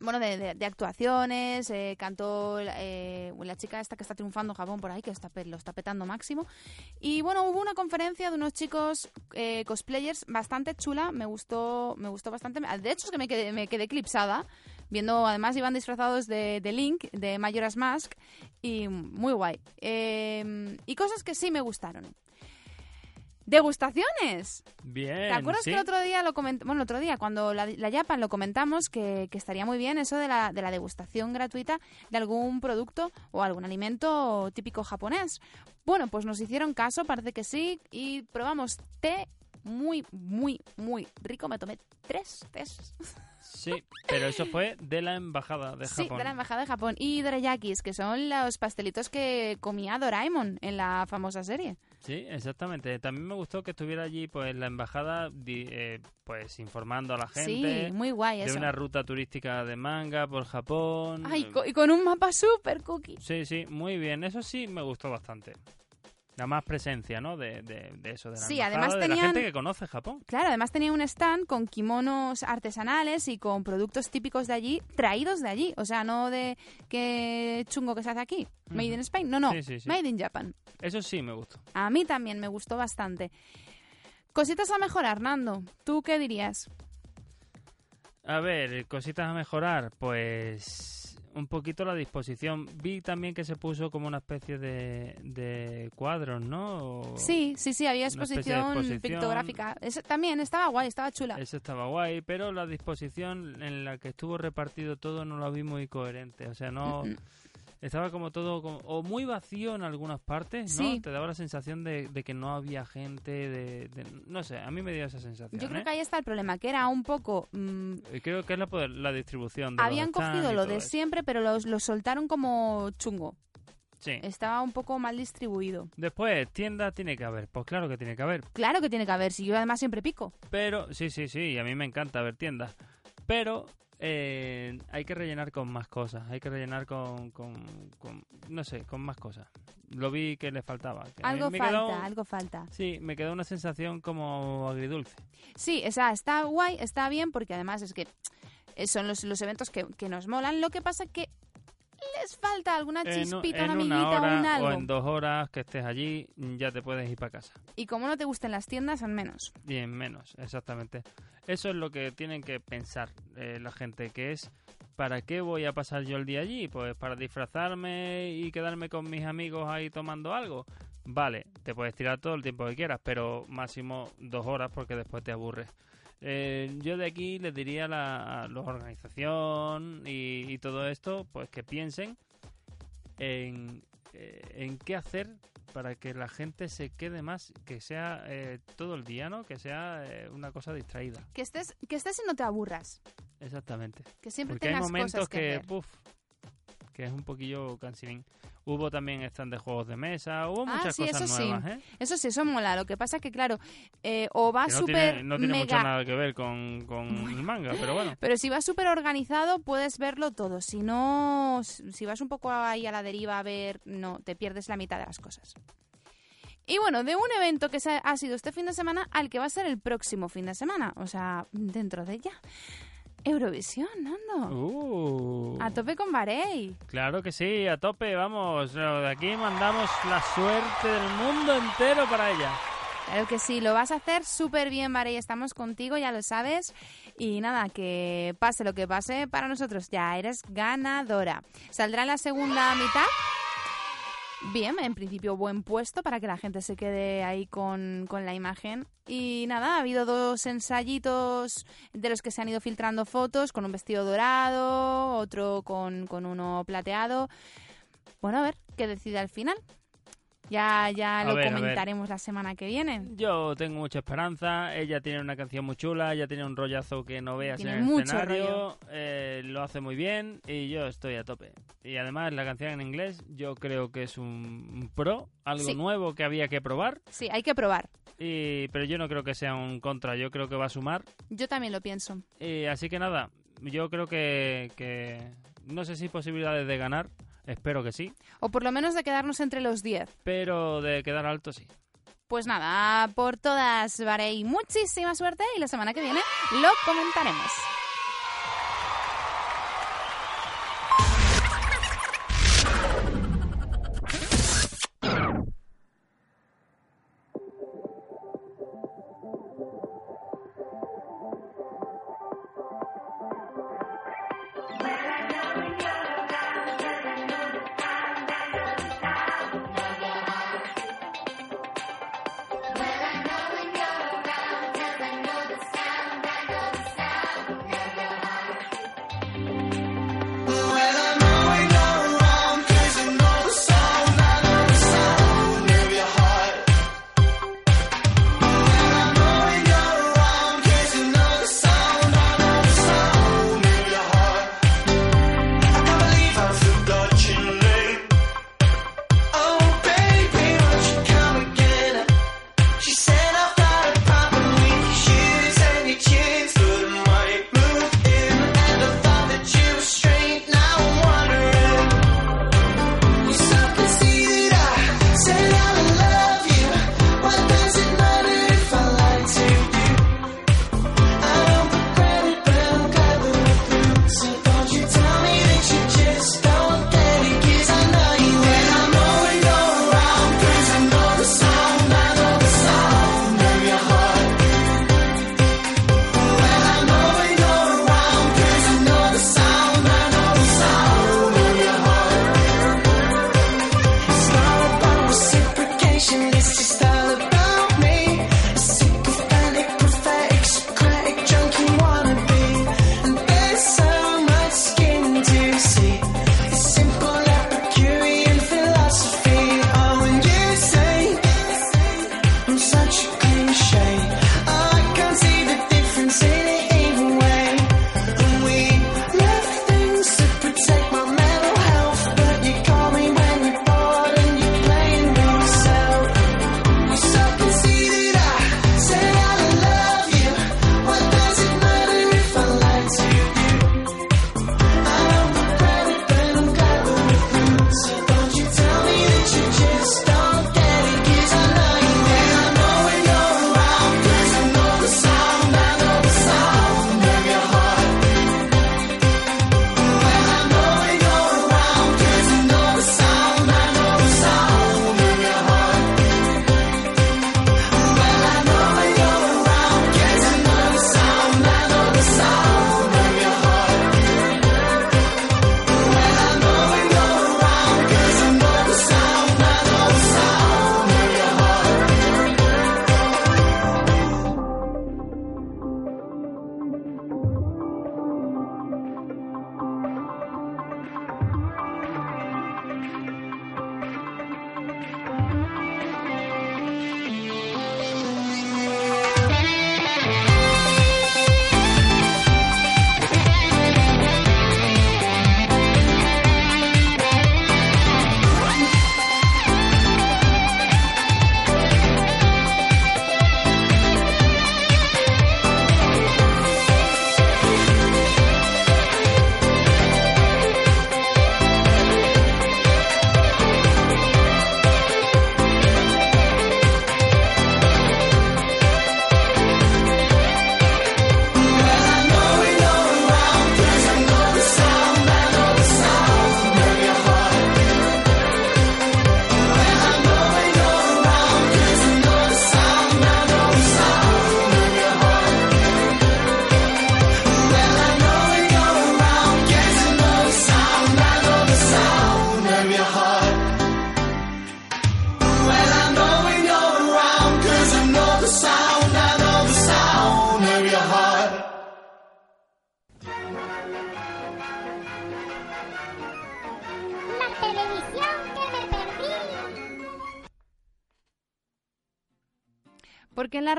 bueno, de, actuaciones, eh, cantó eh, la chica esta que está triunfando en Japón por ahí, que lo está petando máximo. Y bueno, hubo una conferencia de unos chicos eh, cosplayers bastante chula, me gustó, me gustó bastante. De hecho, es que me quedé, me quedé eclipsada, viendo, además iban disfrazados de, Link, de Majora's Mask, y muy guay. Y cosas que sí me gustaron. Degustaciones. Bien, ¿Te acuerdas sí. que el otro día lo coment- bueno, el otro día cuando la, la Japan lo comentamos que, que estaría muy bien eso de la, de la degustación gratuita de algún producto o algún alimento típico japonés? Bueno, pues nos hicieron caso, parece que sí, y probamos té muy, muy, muy rico. Me tomé tres tés. Sí, pero eso fue de la embajada de Sí, Japón. de la Embajada de Japón. Y dorayakis, que son los pastelitos que comía Doraemon en la famosa serie. Sí, exactamente. También me gustó que estuviera allí, pues, la embajada, eh, pues, informando a la gente Sí, muy guay de eso. una ruta turística de manga por Japón. Ay, y con un mapa super cookie. Sí, sí, muy bien. Eso sí me gustó bastante. La más presencia, ¿no? De, de, de eso, de la Sí, embajada, además de la tenían- gente que conoce Japón. Claro, además tenía un stand con kimonos artesanales y con productos típicos de allí, traídos de allí. O sea, no de qué chungo que se hace aquí. Made in. Spain. No, no. Sí, sí, sí. Made in Japan. Eso sí me gustó. A mí también me gustó bastante. Cositas a mejorar, Nando. ¿Tú qué dirías? A ver, cositas a mejorar, pues un poquito la disposición. Vi también que se puso como una especie de, de cuadros, ¿no? O- Sí, sí, sí, había exposición, exposición. pictográfica. Eso también estaba guay, estaba chula. Eso estaba guay, pero la disposición en la que estuvo repartido todo no la vi muy coherente. O sea, no... Estaba como todo, como- o muy vacío en algunas partes, Sí. ¿no? Te daba la sensación de, de que no había gente, de, de- No sé, a mí me dio esa sensación. Yo creo ¿eh? que ahí está el problema, que era un poco... mm, Eh, Creo que es la, poder- la distribución de los habían cogido lo de eso. siempre, pero los- lo soltaron como chungo. Sí. Estaba un poco mal distribuido. Después, tienda tiene que haber. Pues claro que tiene que haber. Claro que tiene que haber, si yo además siempre pico. Pero, sí, sí, sí, y a mí me encanta ver tiendas. Pero eh, hay que rellenar con más cosas. Hay que rellenar con, con, con- no sé, con más cosas. Lo vi que le faltaba. que Algo me falta, quedó- algo falta. Sí, me quedó una sensación como agridulce. Sí, o sea, está guay, está bien, porque además es que eh, son los, los eventos que, que nos molan. Lo que pasa que les falta alguna chispita, en una una amiguita, hora un algo. o en dos horas que estés allí, ya te puedes ir para casa. Y como no te gusten las tiendas, al menos. Y en menos, exactamente. Eso es lo que tienen que pensar eh, la gente, que es, ¿para qué voy a pasar yo el día allí? Pues para disfrazarme y quedarme con mis amigos ahí tomando algo. Vale, te puedes tirar todo el tiempo que quieras, pero máximo dos horas porque después te aburres. Eh, yo de aquí les diría a la, a la organización y, y todo esto, pues que piensen en, eh, en qué hacer para que la gente se quede más, que sea eh, todo el día, ¿no? Que sea eh, una cosa distraída. Que estés, que estés y no te aburras. Exactamente. Que siempre Porque hay tengas momentos cosas que, que, puf, que es un poquillo cansinín. Hubo también stand de juegos de mesa, hubo Ah, muchas sí, cosas eso sí. nuevas, ¿eh? Eso sí, eso mola. Lo que pasa es que, claro, eh, o va no súper tiene, no tiene mucho nada que ver con, con el manga, pero bueno. Pero si vas súper organizado, puedes verlo todo. Si no, si vas un poco ahí a la deriva a ver, no, te pierdes la mitad de las cosas. Y bueno, de un evento que ha sido este fin de semana al que va a ser el próximo fin de semana. O sea, dentro de ya. Eurovisión, Nando. Uh. A tope con Varey. Claro que sí, a tope, vamos. De aquí mandamos la suerte del mundo entero para ella. Claro que sí, lo vas a hacer súper bien, Varey. Estamos contigo, ya lo sabes. Y nada, que pase lo que pase, para nosotros ya eres ganadora. Saldrá en la segunda mitad. Bien, en principio buen puesto para que la gente se quede ahí con, con la imagen. Y nada, ha habido dos ensayitos de los que se han ido filtrando fotos con un vestido dorado, otro con, con uno plateado. Bueno, a ver qué decide al final. Ya, ya lo ver, comentaremos la semana que viene. Yo tengo mucha esperanza. Ella tiene una canción muy chula, ella tiene un rollazo que no veas Tiene en el mucho escenario. eh, lo hace muy bien y yo estoy a tope. Y además la canción en inglés yo creo que es un, un pro, algo Sí. nuevo que había que probar. Sí, hay que probar. Y, pero yo no creo que sea un contra, yo creo que va a sumar. Yo también lo pienso. Y así que nada, yo creo que, que no sé si posibilidades de ganar, espero que sí, O por lo menos de quedarnos entre los 10. pero de quedar alto sí. Pues nada, por todas, Varey, muchísima suerte y la semana que viene lo comentaremos.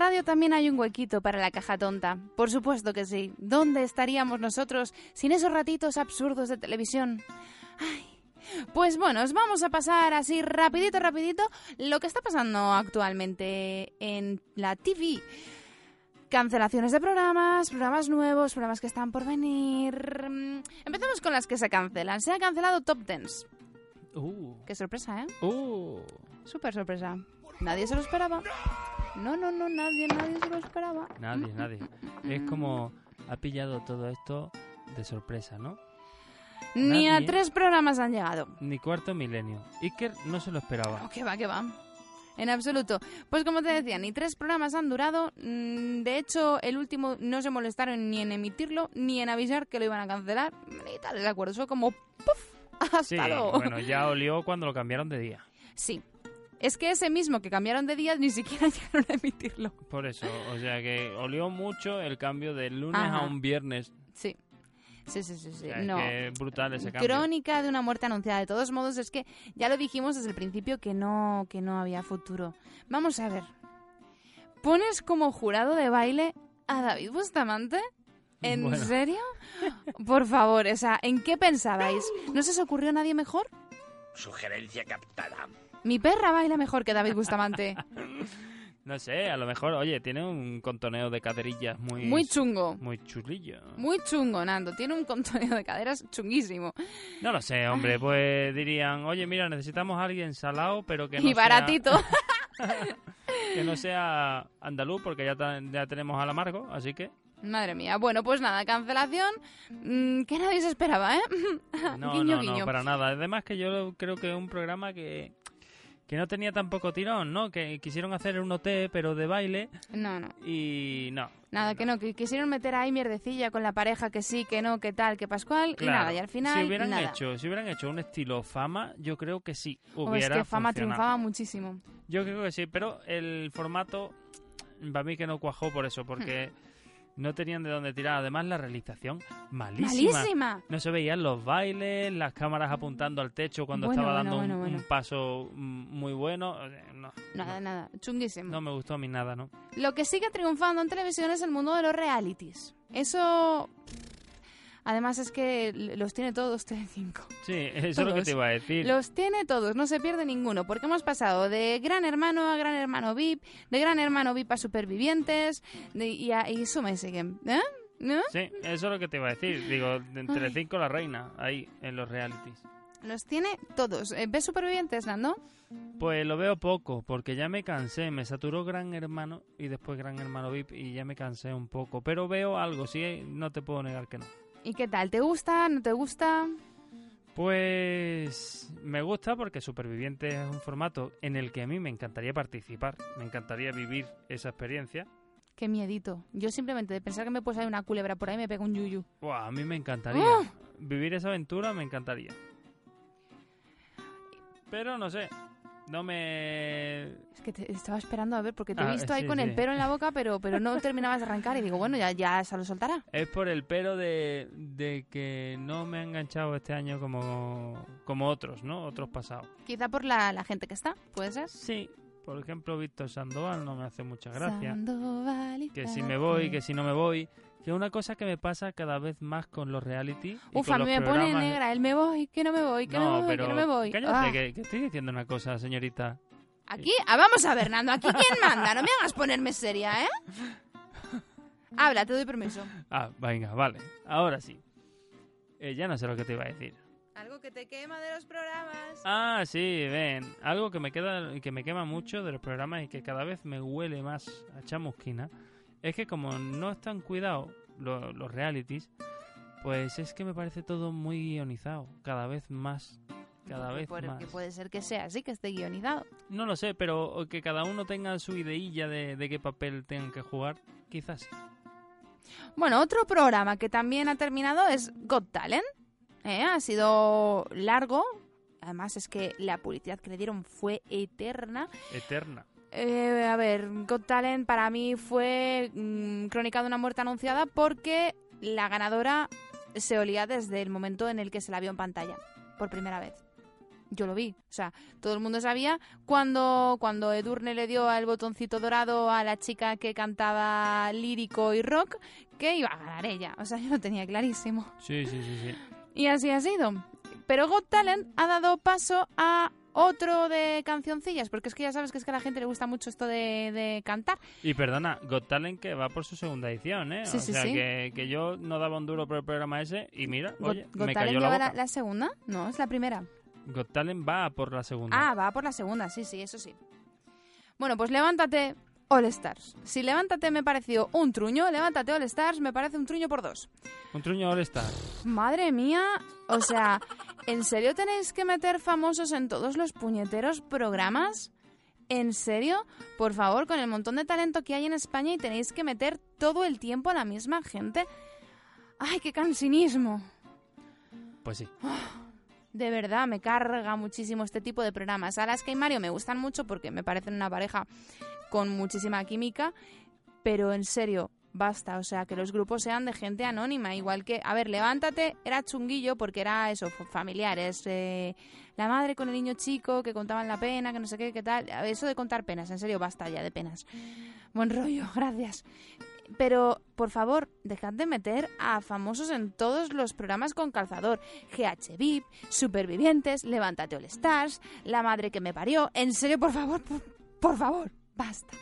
Radio también hay un huequito para la caja tonta. Por supuesto que sí. ¿Dónde estaríamos nosotros sin esos ratitos absurdos de televisión? Ay. Pues bueno, os vamos a pasar así rapidito, rapidito lo que está pasando actualmente en la TV. Cancelaciones de programas, programas nuevos, programas que están por venir. Mm, Empecemos con las que se cancelan. Se ha cancelado Top Dance. Uh, Qué sorpresa, ¿eh? uh. Súper sorpresa. Nadie se lo esperaba. No, no, no, nadie, nadie se lo esperaba. Nadie, nadie. Es como ha pillado todo esto de sorpresa, ¿no? Ni a tres programas han llegado. Ni cuarto milenio. Iker no se lo esperaba. Oh, que va, que va. En absoluto. Pues como te decía, ni tres programas han durado. Mm, De hecho, el último no se molestaron ni en emitirlo, ni en avisar que lo iban a cancelar. Ni tal, de acuerdo. Fue como ¡puf! ¡Hasta Sí, luego! bueno, ya olió cuando lo cambiaron de día. Sí. Es que ese mismo que cambiaron de día ni siquiera llegaron a emitirlo. Por eso, o sea que olió mucho el cambio del lunes Ajá. a un viernes. Sí. Sí, sí, sí, sí. O sea, no. que brutal ese cambio. Crónica de una muerte anunciada. De todos modos, es que ya lo dijimos desde el principio que no, que no había futuro. Vamos a ver. ¿Pones como jurado de baile a David Bustamante? ¿En Bueno. serio? Por favor, o sea, ¿en qué pensabais? ¿No se os ocurrió a nadie mejor? Sugerencia captada. Mi perra baila mejor que David Bustamante. No sé, a lo mejor, oye, tiene un contoneo de caderillas muy... Muy chungo. Muy chulillo. Muy chungo, Nando. Tiene un contoneo de caderas chunguísimo. No lo sé, hombre, pues dirían, oye, mira, necesitamos a alguien salado, pero que no y sea- baratito. que no sea andaluz, porque ya, ya tenemos al amargo, así que... Madre mía. Bueno, pues nada, cancelación mm, que nadie se esperaba, ¿eh? No, guiño, no, guiño. no, para nada. Además que yo creo que es un programa que, que no tenía tan poco tirón, ¿no? Que quisieron hacer un OT, pero de baile, No, no. y no. Nada, que no, que quisieron meter ahí mierdecilla con la pareja, que sí, que no, que tal, que Pascual, y nada, y al final, si hubieran nada. hecho, si hubieran hecho un estilo fama, yo creo que sí O hubiera es que fama funcionado. triunfaba muchísimo. Yo creo que sí, pero el formato para mí que no cuajó por eso, porque Hmm. No tenían de dónde tirar. Además la realización malísima. ¡Malísima! No se veían los bailes, las cámaras apuntando al techo cuando Bueno, estaba bueno, dando un- bueno, bueno. un, paso muy bueno. No, Nada, no, nada, chunguísimo. no me gustó a mí nada, ¿no? Lo que sigue triunfando en televisión es el mundo de los realities. Eso... Además es que los tiene todos Telecinco. Sí, eso es lo que te iba a decir. Los tiene todos, no se pierde ninguno, porque hemos pasado de Gran Hermano a Gran Hermano VIP, de Gran Hermano VIP a Supervivientes, de- y, a, y sigue. ¿Eh? ¿No? Sí, eso es lo que te iba a decir. Digo, Telecinco la reina, ahí, en los realities. Los tiene todos. Eh, ¿Ves Supervivientes, Nando? Pues lo veo poco, porque ya me cansé, me saturó Gran Hermano y después Gran Hermano VIP y ya me cansé un poco. Pero veo algo, sí, no te puedo negar que no. ¿Y qué tal? ¿Te gusta? ¿No te gusta? Pues me gusta porque Superviviente es un formato en el que a mí me encantaría participar, me encantaría vivir esa experiencia. Qué miedito. Yo simplemente de pensar que me puede salir una culebra por ahí me pego un yuyu. Buah, a mí me encantaría. ¡Oh! Vivir esa aventura me encantaría. Pero no sé, no me... Es que te estaba esperando a ver porque te he Ah, visto ahí sí, con sí. el pelo en la boca, pero, pero no terminabas de arrancar y digo, bueno, ya, ya se lo soltará. Es por el pero de, de que no me ha enganchado este año como, como otros, ¿no? Otros pasados. Quizá por la, la gente que está, ¿puede ser? Sí, por ejemplo, Víctor Sandoval no me hace mucha gracia. Sandoval Que si me voy, que si no me voy. Que es una cosa que me pasa cada vez más con los reality. y Uf, con a mí los me pone negra, el me voy, que no me voy, que no, me voy, pero que no me voy. cállate, Ah. que, que estoy diciendo una cosa, señorita. Aquí, ah, vamos a ver, Nando, aquí quién manda, no me hagas ponerme seria, ¿eh? Habla, te doy permiso. Ah, venga, vale. Ahora sí. Eh, ya no sé lo que te iba a decir. Algo que te quema de los programas. Ah, sí, ven. Algo que me queda, que me quema mucho de los programas y que cada vez me huele más a chamusquina es que como no están cuidados lo- los realities, pues es que me parece todo muy guionizado, cada vez más, cada vez más. puede ser que sea así, que esté guionizado. No lo sé, pero que cada uno tenga su ideilla de, de qué papel tengan que jugar, quizás. Bueno, otro programa que también ha terminado es Got Talent. ¿eh? Ha sido largo. Además es que la publicidad que le dieron fue eterna. Eterna. Eh, a ver, Got Talent para mí fue mm, crónica de una muerte anunciada porque la ganadora se olía desde el momento en el que se la vio en pantalla, por primera vez. Yo lo vi. O sea, todo el mundo sabía cuando, cuando Edurne le dio al botoncito dorado a la chica que cantaba lírico y rock que iba a ganar ella. O sea, yo lo tenía clarísimo. Sí, sí, sí, sí. Y así ha sido. Pero Got Talent ha dado paso a otro de cancioncillas, porque es que ya sabes que es que a la gente le gusta mucho esto de, de cantar. Y perdona, Got Talent que va por su segunda edición, ¿eh? Sí, o sí, sea, sí. Que, que yo no daba un duro por el programa ese y mira, Got, oye, Got me Talent cayó la boca. la, la segunda? No, es la primera. Got Talent va por la segunda. Ah, va por la segunda, sí, sí, eso sí. Bueno, pues levántate All Stars. Si levántate me pareció un truño, levántate All Stars me parece un truño por dos. Un truño All Star. Madre mía, o sea, ¿en serio tenéis que meter famosos en todos los puñeteros programas? ¿En serio? Por favor, con el montón de talento que hay en España y tenéis que meter todo el tiempo a la misma gente. ¡Ay, qué cansinismo! Pues sí. De verdad, me carga muchísimo este tipo de programas. Alaska y Mario me gustan mucho porque me parecen una pareja con muchísima química, pero en serio, basta. O sea, que los grupos sean de gente anónima. Igual que, a ver, levántate, era chunguillo porque era eso, familiares. eh, la madre con el niño chico que contaban la pena, que no sé qué, qué tal. Eso de contar penas, en serio, basta ya de penas. Buen rollo, gracias. Pero, por favor, dejad de meter a famosos en todos los programas con calzador. GH VIP, Supervivientes, Levántate All Stars, La Madre que me parió. En serio, por favor, por favor, basta.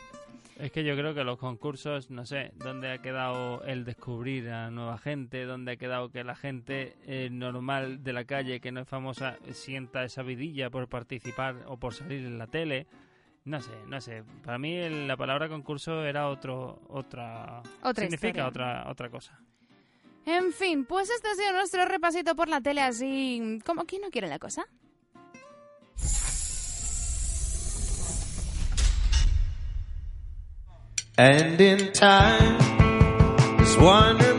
Es que yo creo que los concursos, no sé, dónde ha quedado el descubrir a nueva gente, dónde ha quedado que la gente eh, normal de la calle, que no es famosa, sienta esa vidilla por participar o por salir en la tele. No sé, no sé. Para mí el- la palabra concurso era otro, otra, Otra significa historia. otra, otra cosa. En fin, pues este ha sido nuestro repasito por la tele así... como ¿Quién no quiere la cosa? And in time, this one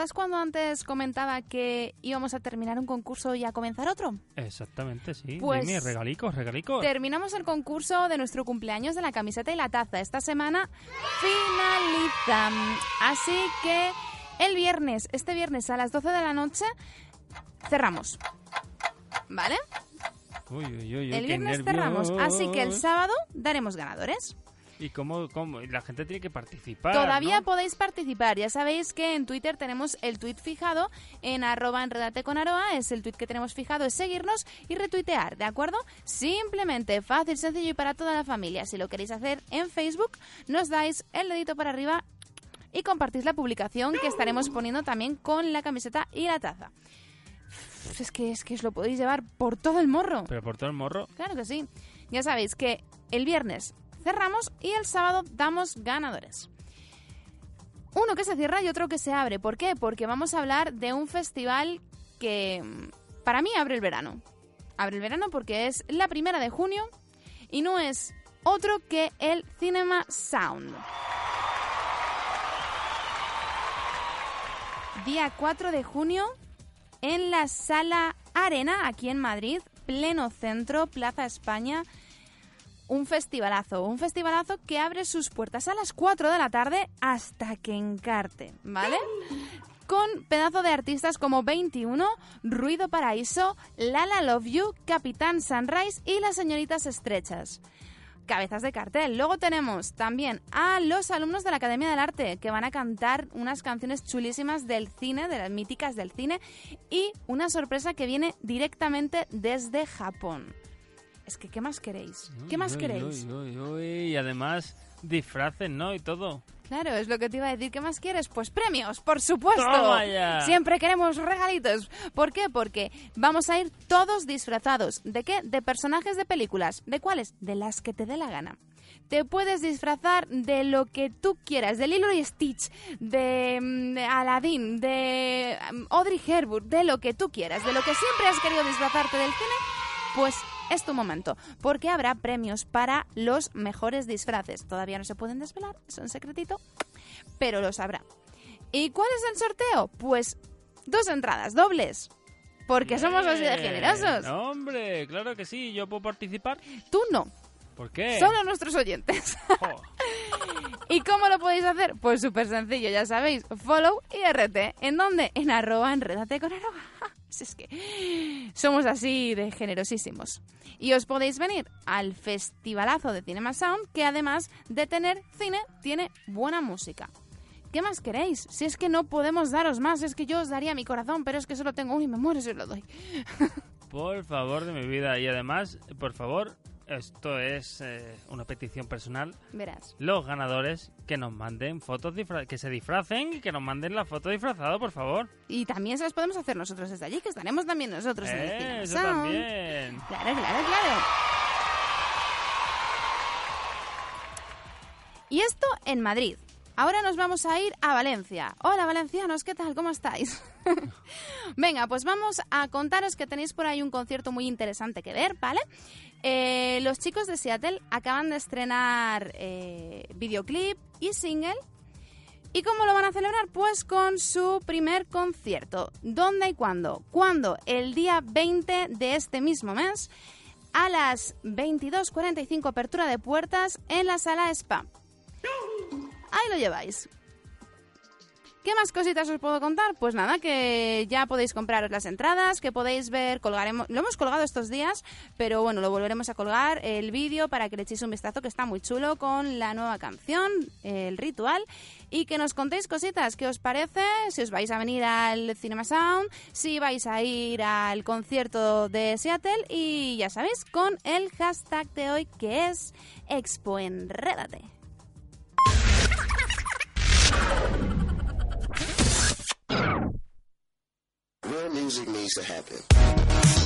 Nano, ¿te acuerdas cuando antes comentaba que íbamos a terminar un concurso y a comenzar otro? Exactamente, sí. Pues- Dime, regalicos, regalicos. Terminamos el concurso de nuestro cumpleaños de la camiseta y la taza. Esta semana finaliza. Así que el viernes, este viernes a las 12 de la noche, cerramos. ¿Vale? Uy, uy, uy, El viernes cerramos. Así que el sábado daremos ganadores. ¿Y cómo, cómo? Y La gente tiene que participar. Todavía ¿no? podéis participar. Ya sabéis que en Twitter tenemos el tweet fijado en arroba enredate con aroa. Es el tweet que tenemos fijado, es seguirnos y retuitear, ¿de acuerdo? Simplemente, fácil, sencillo y para toda la familia. Si lo queréis hacer en Facebook, nos dais el dedito para arriba y compartís la publicación que estaremos poniendo también con la camiseta y la taza. Es que, es que os lo podéis llevar por todo el morro. Pero por todo el morro. Claro que sí. Ya sabéis que el viernes cerramos y el sábado damos ganadores. Uno que se cierra y otro que se abre. ¿Por qué? Porque vamos a hablar de un festival que mm, para mí abre el verano. Abre el verano porque es la primera de junio y no es otro que el Cinema Sound. Día 4 de junio en la Sala Arena, aquí en Madrid, pleno centro, Plaza España. Un festivalazo, un festivalazo que abre sus puertas a las 4 de la tarde hasta que encarte, ¿vale? Con pedazo de artistas como 21, Ruido Paraíso, Lala Love You, Capitán Sunrise y las señoritas estrechas cabezas de cartel. Luego tenemos también a los alumnos de la Academia del Arte que van a cantar unas canciones chulísimas del cine, de las míticas del cine, y una sorpresa que viene directamente desde Japón. Es que, ¿qué más queréis? ¿Qué más Uy, queréis? uy, uy, uy. Y además, disfraces, ¿no? Y todo. Claro, es lo que te iba a decir. ¿Qué más quieres? Pues premios, por supuesto. Toma ya. Siempre queremos regalitos. ¿Por qué? Porque vamos a ir todos disfrazados. ¿De qué? De personajes de películas. ¿De cuáles? De las que te dé la gana. Te puedes disfrazar de lo que tú quieras, de Lilo y Stitch, de, mm, de Aladdin, de mm, Audrey Hepburn, de lo que tú quieras, de lo que siempre has querido disfrazarte del cine, pues es tu momento, porque habrá premios para los mejores disfraces. Todavía no se pueden desvelar, es un secretito, pero los habrá. ¿Y cuál es el sorteo? Pues dos entradas dobles, porque somos así de generosos. Hombre, claro que sí. ¿Yo puedo participar? Tú no, ¿Por qué? solo nuestros oyentes. ¿Y cómo lo podéis hacer? Pues súper sencillo, ya sabéis. Follow y RT. ¿En dónde? En arroba enredate con arroba. Es que somos así de generosísimos. Y os podéis venir al festivalazo de Cinema Sound, que además de tener cine, tiene buena música. ¿Qué más queréis? Si es que no podemos daros más, es que yo os daría mi corazón, pero es que solo tengo uno y me muero si os lo doy. Por favor de mi vida. Y además, por favor, esto es eh, una petición personal. Verás. Los ganadores que nos manden fotos que se disfracen y que nos manden la foto disfrazado, por favor. Y también se las podemos hacer nosotros desde allí, que estaremos también nosotros en el Eh, eso Sound. también. Claro, claro, claro. Y esto en Madrid. Ahora nos vamos a ir a Valencia. Hola valencianos, ¿qué tal? ¿Cómo estáis? Venga, pues vamos a contaros que tenéis por ahí un concierto muy interesante que ver, ¿vale? Eh, los chicos de Seattle acaban de estrenar eh, videoclip y single. ¿Y cómo lo van a celebrar? Pues con su primer concierto. ¿Dónde y cuándo? ¿Cuándo? El día 20 de este mismo mes a las 22.45 apertura de puertas en la sala Spa. Ahí lo lleváis. ¿Qué más cositas os puedo contar? Pues nada, que ya podéis compraros las entradas, que podéis ver, colgaremos, lo hemos colgado estos días, pero bueno, lo volveremos a colgar el vídeo para que le echéis un vistazo que está muy chulo con la nueva canción, el ritual, y que nos contéis cositas, ¿qué os parece? Si os vais a venir al Cinema Sound, si vais a ir al concierto de Seattle y ya sabéis, con el hashtag de hoy que es Expo Enrédate. Real music needs to happen.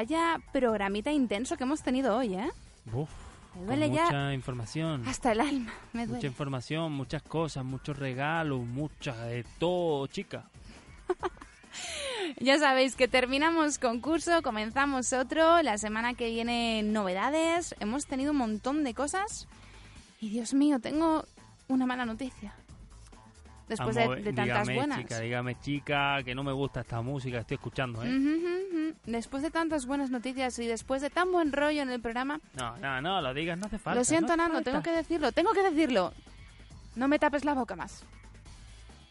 Vaya programita intenso que hemos tenido hoy, ¿eh? Uf, Me con duele ya mucha información. hasta el alma. Me Mucha duele. información, muchas cosas, muchos regalos, muchas de todo, chica. Ya sabéis que terminamos concurso, comenzamos otro. La semana que viene novedades. Hemos tenido un montón de cosas. Y Dios mío, tengo una mala noticia. Después de, tantas dígame, buenas. chica, dígame, chica, que no me gusta esta música estoy escuchando, ¿eh? Después de tantas buenas noticias y después de tan buen rollo en el programa, No, no, no, lo digas, no hace falta. lo siento, no Nando, tengo que decirlo, tengo que decirlo. No me tapes la boca más.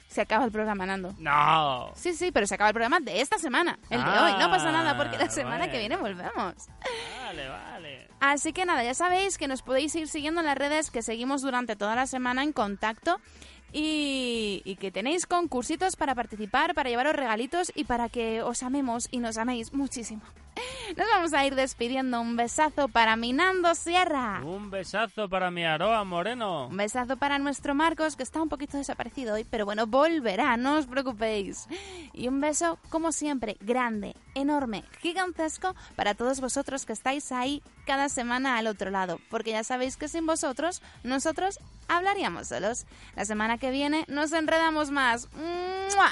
Se acaba el programa, Nando. No. Sí, sí, pero se acaba el programa de esta semana, el de hoy. No pasa nada porque la Ah, semana que viene volvemos. Vale, vale. Así que nada, ya sabéis que nos podéis ir siguiendo en las redes que seguimos durante toda la semana en contacto y, que tenéis concursitos para participar, para llevaros regalitos y para que os amemos y nos améis muchísimo. Nos vamos a ir despidiendo. Un besazo para Minando Sierra. Un besazo para mi Aroa Moreno. Un besazo para nuestro Marcos, que está un poquito desaparecido hoy, pero bueno, volverá, no os preocupéis. Y un beso, como siempre, grande, enorme, gigantesco para todos vosotros que estáis ahí cada semana al otro lado, porque ya sabéis que sin vosotros, nosotros hablaríamos solos. La semana que viene nos enredamos más. ¡Mua!